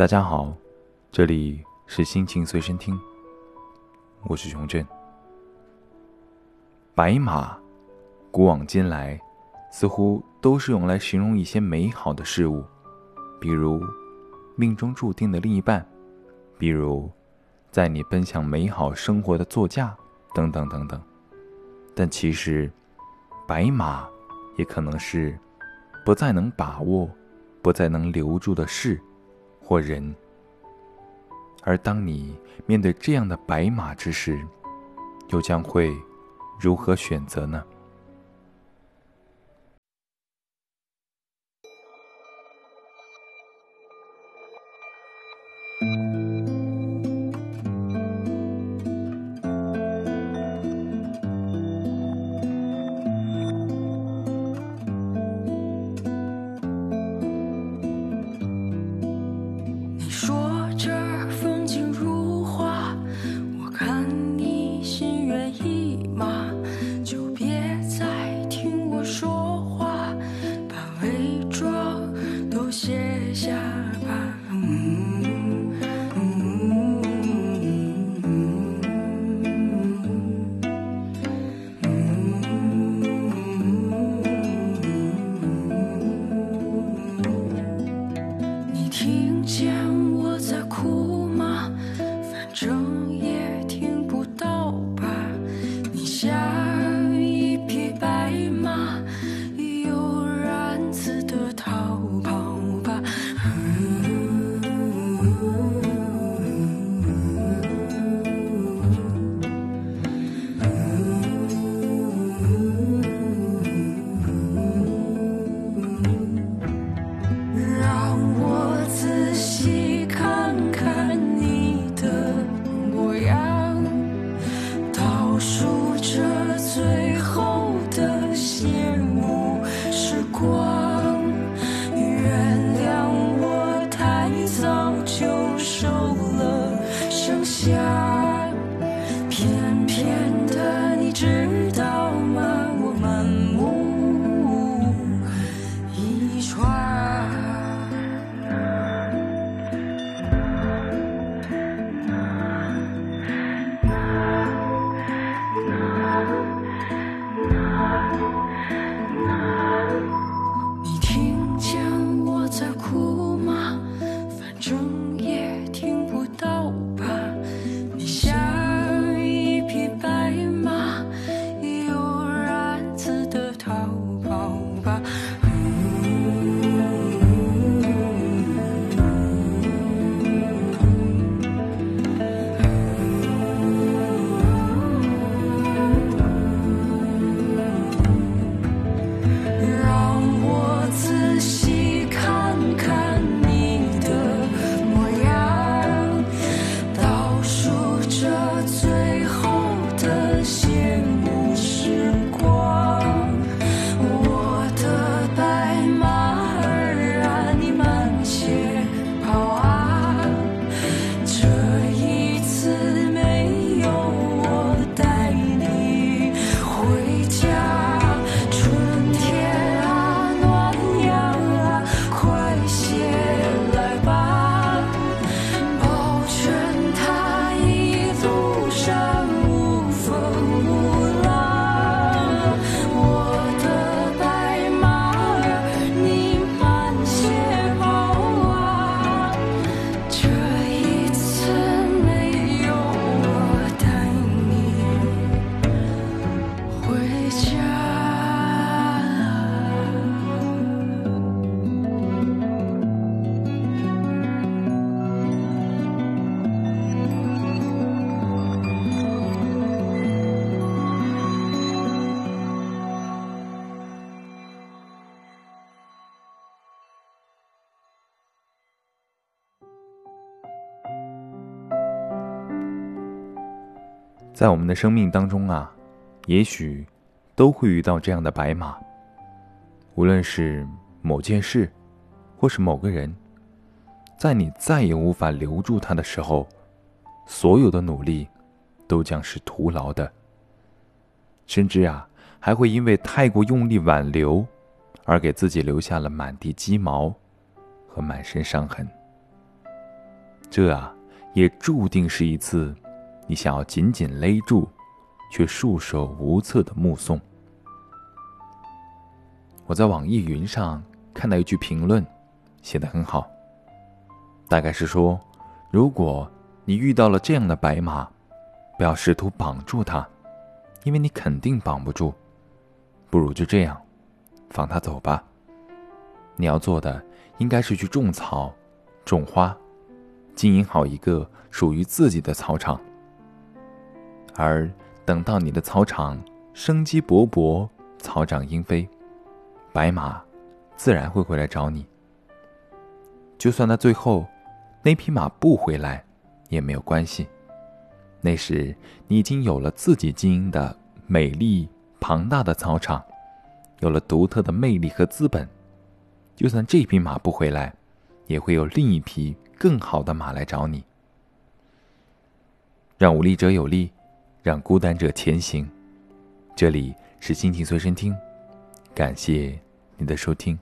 大家好，这里是心情随身听，我是熊振。白马，古往今来，似乎都是用来形容一些美好的事物，比如命中注定的另一半，比如在你奔向美好生活的座驾，等等等等。但其实，白马也可能是不再能把握、不再能留住的事。或人，而当你面对这样的白马之时，又将会如何选择呢？着最在我们的生命当中啊，也许都会遇到这样的白马。无论是某件事，或是某个人，在你再也无法留住他的时候，所有的努力都将是徒劳的。甚至啊，还会因为太过用力挽留，而给自己留下了满地鸡毛和满身伤痕。这啊，也注定是一次你想要紧紧勒住，却束手无策的目送。我在网易云上看到一句评论，写的很好。大概是说，如果你遇到了这样的白马，不要试图绑住它，因为你肯定绑不住。不如就这样，放它走吧。你要做的应该是去种草、种花，经营好一个属于自己的草场。而等到你的草场生机勃勃、草长莺飞。白马，自然会回来找你。就算他最后那匹马不回来，也没有关系。那时你已经有了自己经营的美丽庞大的草场，有了独特的魅力和资本。就算这匹马不回来，也会有另一匹更好的马来找你。让无力者有力，让孤单者前行。这里是心情随身听。感谢你的收听。